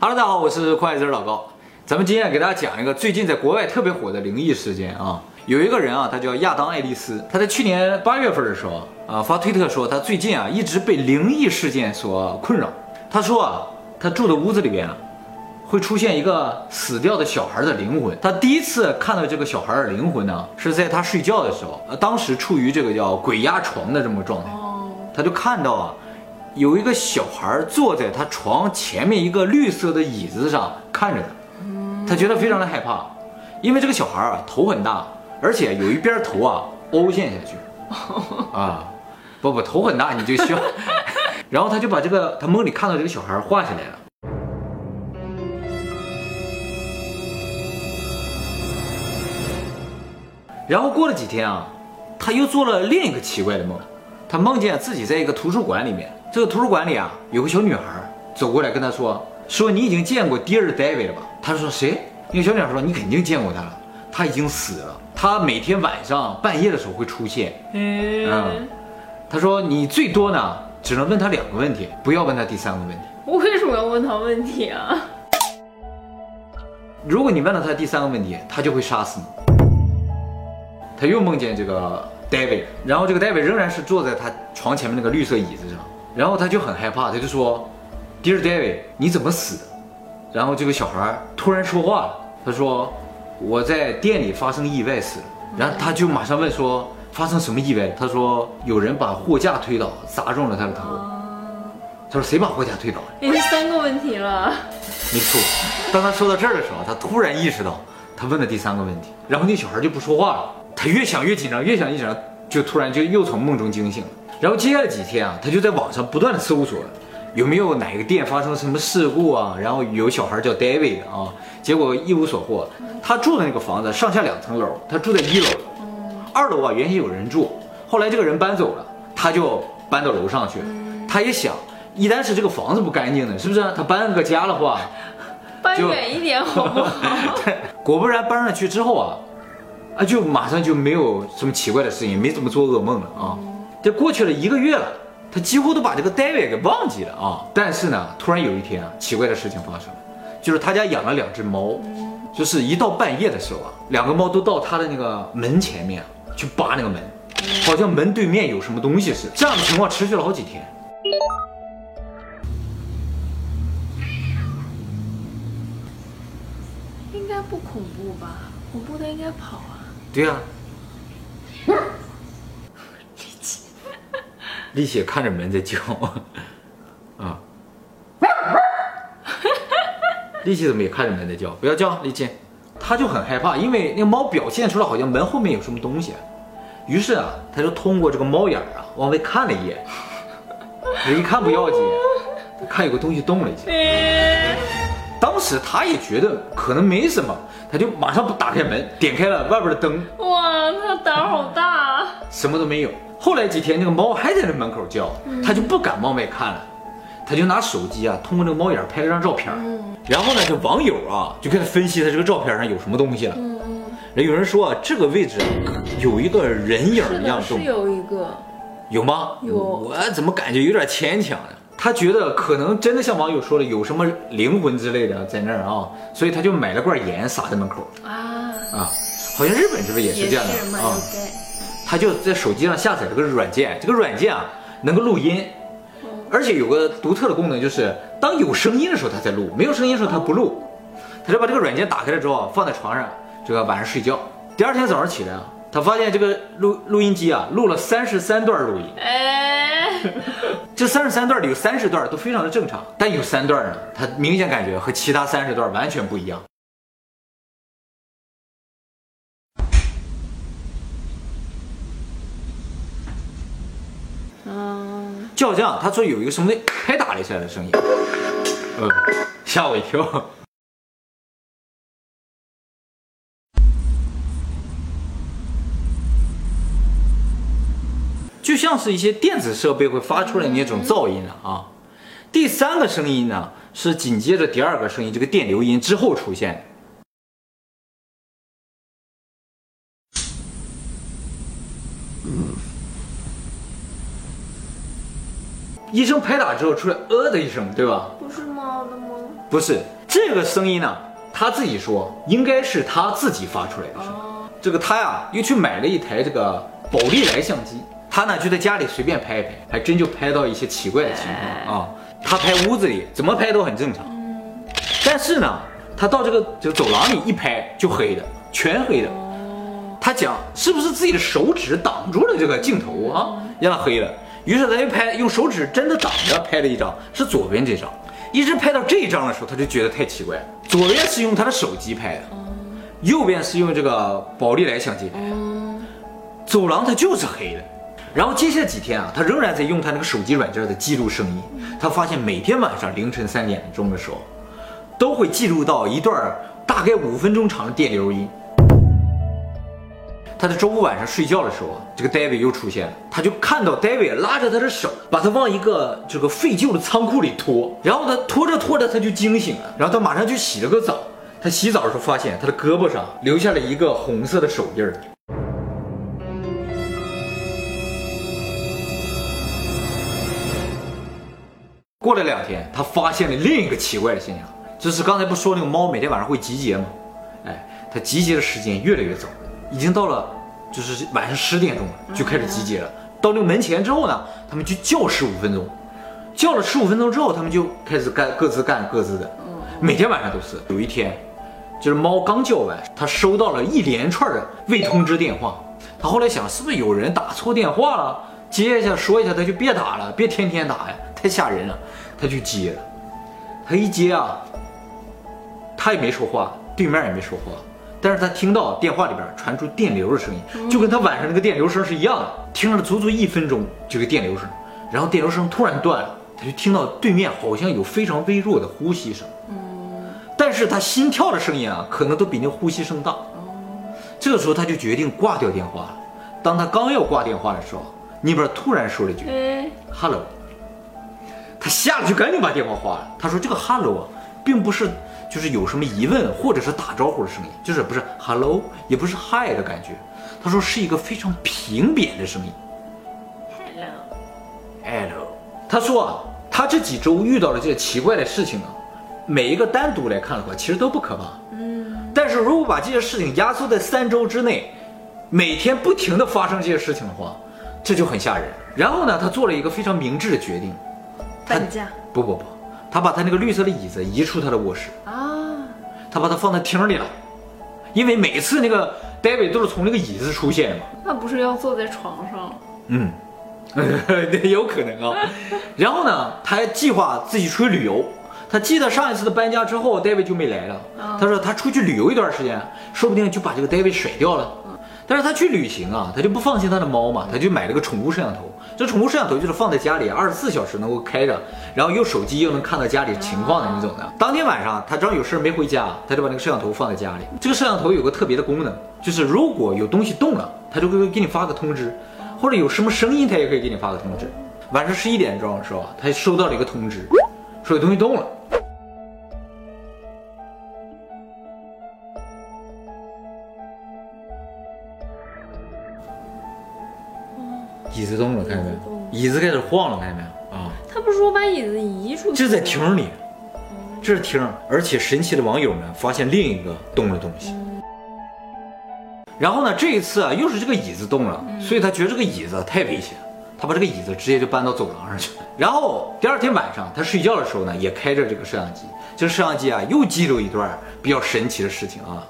Hello，大家好，我是快子老高。咱们今天给大家讲一个最近在国外特别火的灵异事件啊。有一个人啊，他叫亚当·爱丽丝，他在去年八月份的时候啊发推特说，他最近啊一直被灵异事件所困扰。他说啊，他住的屋子里边啊会出现一个死掉的小孩的灵魂。他第一次看到这个小孩的灵魂呢，是在他睡觉的时候，呃，当时处于这个叫鬼压床的这么状态，他就看到啊。有一个小孩坐在他床前面一个绿色的椅子上看着他，他觉得非常的害怕，因为这个小孩啊头很大，而且有一边头啊凹陷下去，啊，不不头很大你就需要，然后他就把这个他梦里看到这个小孩画下来了，然后过了几天啊，他又做了另一个奇怪的梦，他梦见自己在一个图书馆里面。这个图书馆里啊，有个小女孩走过来跟他说：“说你已经见过 Dear David 了吧？”他说：“谁？”那个小女孩说：“你肯定见过他了，他已经死了。他每天晚上半夜的时候会出现。”嗯，他说：“你最多呢，只能问他两个问题，不要问他第三个问题。”我为什么要问他问题啊？如果你问了他第三个问题，他就会杀死你。他又梦见这个 David，然后这个 David 仍然是坐在他床前面那个绿色椅子上。然后他就很害怕，他就说：“Dear David，你怎么死的？”然后这个小孩突然说话了，他说：“我在店里发生意外死了。”然后他就马上问说：“发生什么意外？”他说：“有人把货架推倒，砸中了他的头。”他说：“谁把货架推倒？”已经三个问题了。没错。当他说到这儿的时候，他突然意识到他问了第三个问题。然后那小孩就不说话了。他越想越紧张，越想越紧张，就突然就又从梦中惊醒了。然后接下来几天啊，他就在网上不断的搜索，有没有哪个店发生什么事故啊？然后有小孩叫 David 啊，结果一无所获。他住的那个房子上下两层楼，他住在一楼，二楼啊原先有人住，后来这个人搬走了，他就搬到楼上去。他也想，一旦是这个房子不干净的，是不是？他搬个家的话，搬远一点好不好？对，果不然搬上去之后啊，啊就马上就没有什么奇怪的事情，没怎么做噩梦了啊。这过去了一个月了，他几乎都把这个 David 给忘记了啊！但是呢，突然有一天啊，奇怪的事情发生了，就是他家养了两只猫，就是一到半夜的时候啊，两个猫都到他的那个门前面去扒那个门，好像门对面有什么东西似的。这样的情况持续了好几天，应该不恐怖吧？恐怖的应该跑啊！对呀。丽姐看着门在叫，啊，丽姐怎么也看着门在叫？不要叫，丽姐，她就很害怕，因为那个猫表现出来好像门后面有什么东西，于是啊，他就通过这个猫眼啊往外看了一眼，一看不要紧，看有个东西动了一下，当时他也觉得可能没什么，他就马上不打开门，点开了外边的灯，哇，他胆好大，什么都没有。后来几天，那个猫还在那门口叫，他就不敢往外看了，他就拿手机啊，通过那个猫眼拍了张照片，然后呢，这网友啊就开始分析他这个照片上有什么东西了。有人说啊，这个位置有一个人影一样动，是有一个，有吗？有，我怎么感觉有点牵强呢？他觉得可能真的像网友说的，有什么灵魂之类的在那儿啊，所以他就买了罐盐撒在门口。啊。啊，好像日本是不是也是这样的。啊？他就在手机上下载了个软件，这个软件啊能够录音，而且有个独特的功能，就是当有声音的时候他才录，没有声音的时候他不录。他就把这个软件打开了之后放在床上，这个晚上睡觉。第二天早上起来啊，他发现这个录录音机啊录了三十三段录音，哎，这三十三段里有三十段都非常的正常，但有三段呢，他明显感觉和其他三十段完全不一样。就好像他说有一个什么拍打了一下的声音，嗯，吓我一跳。就像是一些电子设备会发出来那种噪音啊。第三个声音呢，是紧接着第二个声音这个电流音之后出现。医生拍打之后出来呃的一声，对吧？不是猫的吗？不是，这个声音呢，他自己说应该是他自己发出来的声音。哦，这个他呀，又去买了一台这个宝丽来相机，他呢就在家里随便拍一拍，还真就拍到一些奇怪的情况啊。他拍屋子里怎么拍都很正常，但是呢，他到这个这个走廊里一拍就黑的，全黑的。他讲是不是自己的手指挡住了这个镜头啊，让它黑了。于是他就拍，用手指真的挡着拍了一张，是左边这张。一直拍到这一张的时候，他就觉得太奇怪了。左边是用他的手机拍的，右边是用这个宝丽来相机拍的。走廊它就是黑的。然后接下来几天啊，他仍然在用他那个手机软件在记录声音。他发现每天晚上凌晨三点钟的时候，都会记录到一段大概五分钟长的电流音。他在周五晚上睡觉的时候，这个 David 又出现了，他就看到 David 拉着他的手，把他往一个这个废旧的仓库里拖，然后他拖着拖着他就惊醒了，然后他马上去洗了个澡。他洗澡的时候发现他的胳膊上留下了一个红色的手印儿。过了两天，他发现了另一个奇怪的现象，就是刚才不说那个猫每天晚上会集结吗？哎，它集结的时间越来越早，已经到了就是晚上十点钟了，就开始集结了。到那个门前之后呢，他们就叫十五分钟，叫了十五分钟之后，他们就开始干各自干各自的。每天晚上都是。有一天，就是猫刚叫完，他收到了一连串的未通知电话。他后来想，是不是有人打错电话了？接一下说一下，他就别打了，别天天打呀，太吓人了。他就接了，他一接啊，他也没说话，对面也没说话，但是他听到电话里边传出电流的声音，就跟他晚上那个电流声是一样的。听了足足一分钟，这个电流声，然后电流声突然断了，他就听到对面好像有非常微弱的呼吸声，但是他心跳的声音啊，可能都比那呼吸声大。这个时候他就决定挂掉电话了。当他刚要挂电话的时候，那边突然说了一句哎，“hello”，他吓得就赶紧把电话挂了。他说这个 “hello” 啊，并不是就是有什么疑问或者是打招呼的声音，就是不是 “hello”，也不是 “hi” 的感觉。他说是一个非常平扁的声音。hello，Hello，他说啊，他这几周遇到的这些奇怪的事情啊，每一个单独来看的话，其实都不可怕。嗯，但是如果把这些事情压缩在三周之内，每天不停的发生这些事情的话，这就很吓人。然后呢，他做了一个非常明智的决定，搬家不不不，他把他那个绿色的椅子移出他的卧室，啊，他把它放在厅里了，因为每次那个 David 都是从那个椅子出现嘛。那不是要坐在床上？嗯，对，有可能啊。然后呢，他还计划自己出去旅游。他记得上一次的搬家之后，David 就没来了。他说他出去旅游一段时间，说不定就把这个 David 甩掉了。但是他去旅行啊，他就不放心他的猫嘛，他就买了个宠物摄像头。这宠物摄像头就是放在家里，二十四小时能够开着，然后用手机又能看到家里情况的那种的。当天晚上他正好有事没回家，他就把那个摄像头放在家里。这个摄像头有个特别的功能，就是如果有东西动了，它就会给你发个通知，或者有什么声音，它也可以给你发个通知。晚上十一点钟的时候，他收到了一个通知，说有东西动了。椅子动了，看见没有？椅子开始晃了，看见没有？啊，他不是说把椅子移出去？这在厅里，这是厅，而且神奇的网友们发现另一个动的东西。然后呢，这一次啊，又是这个椅子动了，所以他觉得这个椅子太危险，他把这个椅子直接就搬到走廊上去了。然后第二天晚上，他睡觉的时候呢，也开着这个摄像机，这个摄像机啊，又记录一段比较神奇的事情啊。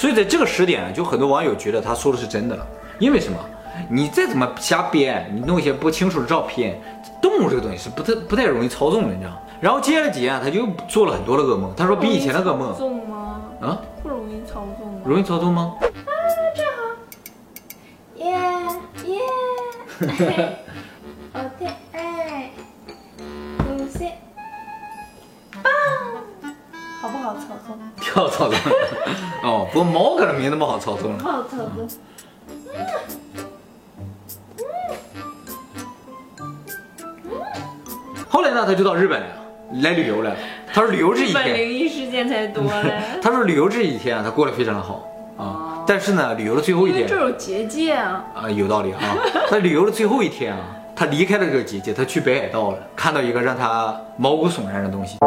所以在这个时点呢，就很多网友觉得他说的是真的了，因为什么？你再怎么瞎编，你弄一些不清楚的照片，动物这个东西是不太不太容易操纵的，你知道吗？然后接下来几天啊，他就做了很多的噩梦，他说比以前的噩梦操纵吗？啊不容易操纵吗？容易操纵吗？啊，这好耶耶，跳操纵。哦，不过猫可能没那么好操作了。好操作。后来呢，他就到日本来了，来旅游来了。他说旅游这一日本天，灵异事件才多嘞。他说旅游这一天啊，他过得非常的好啊。但是呢，旅游的最后一天这有结界啊。啊，有道理啊。他旅游的最后一天啊，他离开了这个结界，他去北海道了，看到一个让他毛骨悚然的东西。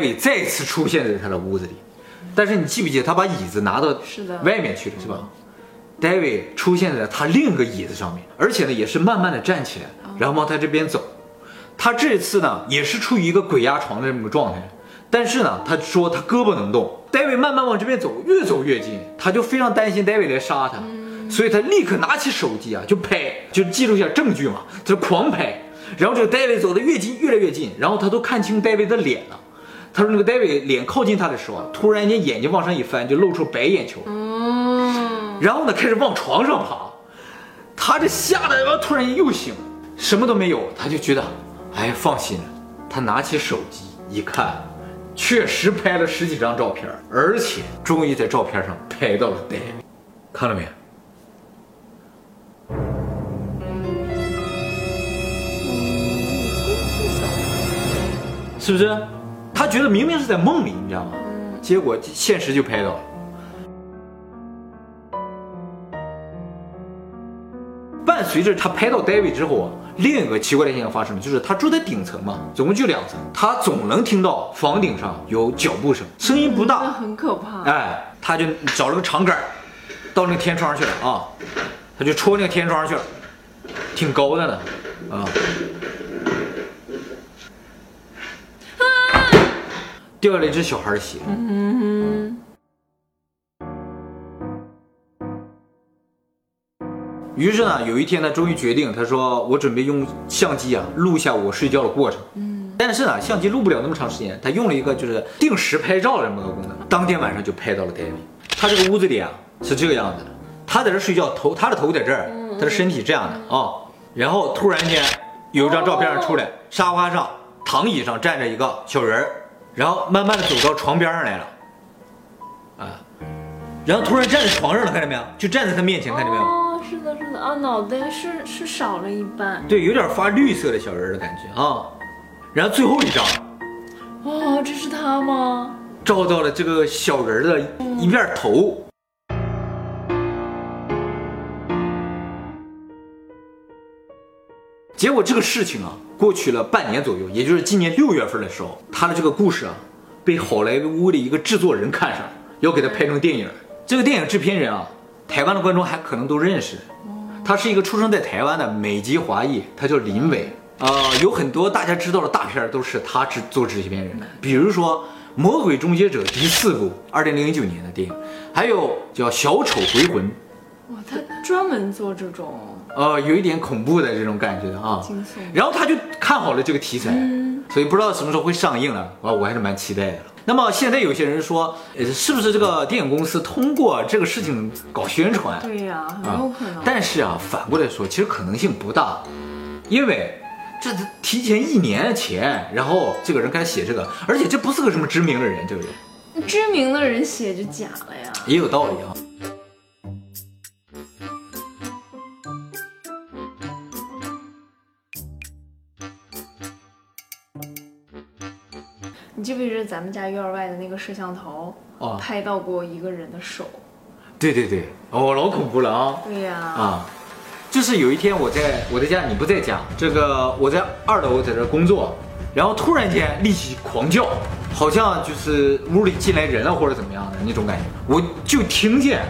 David 再次出现在他的屋子里，但是你记不记得他把椅子拿到是的外面去了，是吧？David 出现在他另一个椅子上面，而且呢也是慢慢的站起来，然后往他这边走。他这次呢也是处于一个鬼压床的这么个状态，但是呢他说他胳膊能动。David 慢慢往这边走，越走越近，他就非常担心 David 来杀他，所以他立刻拿起手机啊就拍，就记录一下证据嘛，他就狂拍。然后这个 David 走得越近，越来越近，然后他都看清 David 的脸了。他说那个 David 脸靠近他的时候啊，突然间眼睛往上一翻，就露出白眼球。嗯。然后呢，开始往床上爬。他这吓得，然后突然间又醒了，什么都没有，他就觉得，哎，放心了。他拿起手机一看，确实拍了十几张照片，而且终于在照片上拍到了 David，看到没？是不是？他觉得明明是在梦里，你知道吗？结果现实就拍到了。伴随着他拍到 David 之后啊，另一个奇怪的现象发生了，就是他住在顶层嘛，总共就两层，他总能听到房顶上有脚步声，声音不那大，很可怕。哎，他就找了个长杆儿，到那个天窗去了啊，他就戳那个天窗去了，挺高的呢，啊。掉下来一只小孩的鞋，嗯。于是呢，有一天他终于决定，他说：“我准备用相机啊录下我睡觉的过程。”嗯，但是呢，相机录不了那么长时间，他用了一个就是定时拍照的这么个功能，当天晚上就拍到了 David。他这个屋子里啊是这个样子的，他在这睡觉，头他的头在这儿，他的身体这样的啊、然后突然间有一张照片出来，沙发上躺椅上站着一个小人儿，然后慢慢的走到床边上来了，啊，然后突然站在床上了，看见没有？就站在他面前，看见没有？哦，是的，是的啊，脑袋是是少了一半。对，有点发绿色的小人的感觉啊。然后最后一张哦，这是他吗？照到了这个小人的一面头。结果这个事情啊，过去了半年左右，也就是今年六月份的时候，他的这个故事啊，被好莱坞的一个制作人看上，要给他拍成电影。这个电影制片人啊，台湾的观众还可能都认识，他是一个出生在台湾的美籍华裔，他叫林伟。啊、有很多大家知道的大片都是他制做制片人的，比如说《魔鬼终结者》第四部，二零零九年的电影，还有叫《小丑回魂》，哇，他专门做这种呃，有一点恐怖的这种感觉啊。惊悚。然后他就看好了这个题材，嗯所以不知道什么时候会上映了啊，我还是蛮期待的。那么现在有些人说，呃，是不是这个电影公司通过这个事情搞宣传？对呀、很啊有可能。但是啊，反过来说，其实可能性不大，因为这提前一年前，然后这个人开始写这个，而且这不是个什么知名的人，这个人知名的人写就假了呀。也有道理啊。咱们家院外的那个摄像头，哦拍到过一个人的手？对对对，哦，老恐怖了啊！对呀、啊，就是有一天我在我在家，你不在家，这个我在二楼在这工作，然后突然间立起狂叫，好像就是屋里进来人了或者怎么样的那种感觉，我就听见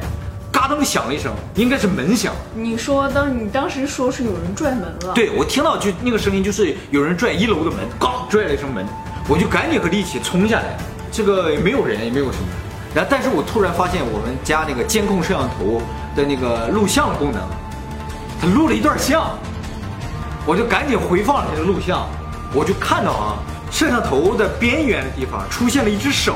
嘎噔响了一声，应该是门响。你说当你当时说是有人拽门了，，对我听到就那个声音，就是有人拽一楼的门，嘎拽了一声门，我就赶紧和力气冲下来，这个也没有人，也没有什么。然后，但是我突然发现我们家那个监控摄像头的那个录像功能，它录了一段像，我就赶紧回放了这个录像，我就看到啊，摄像头的边缘的地方出现了一只手，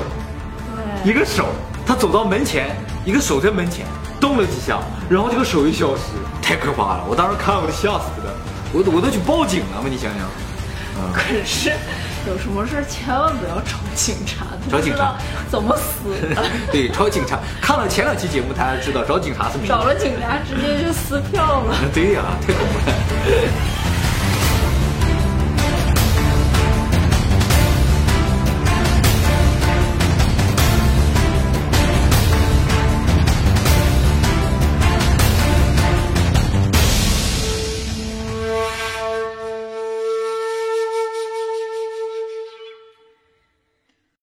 对，一个手，他走到门前，一个手在门前动了几下，然后这个手就消失，太可怕了！我当时看我都吓死了，我我都去报警了嘛，你想想。可是有什么事千万不要找警察，找警察怎么死的？对，找警察。看了前两期节目，大家知道找警察是没找了警察直接就撕票了。对呀、太恐怖了。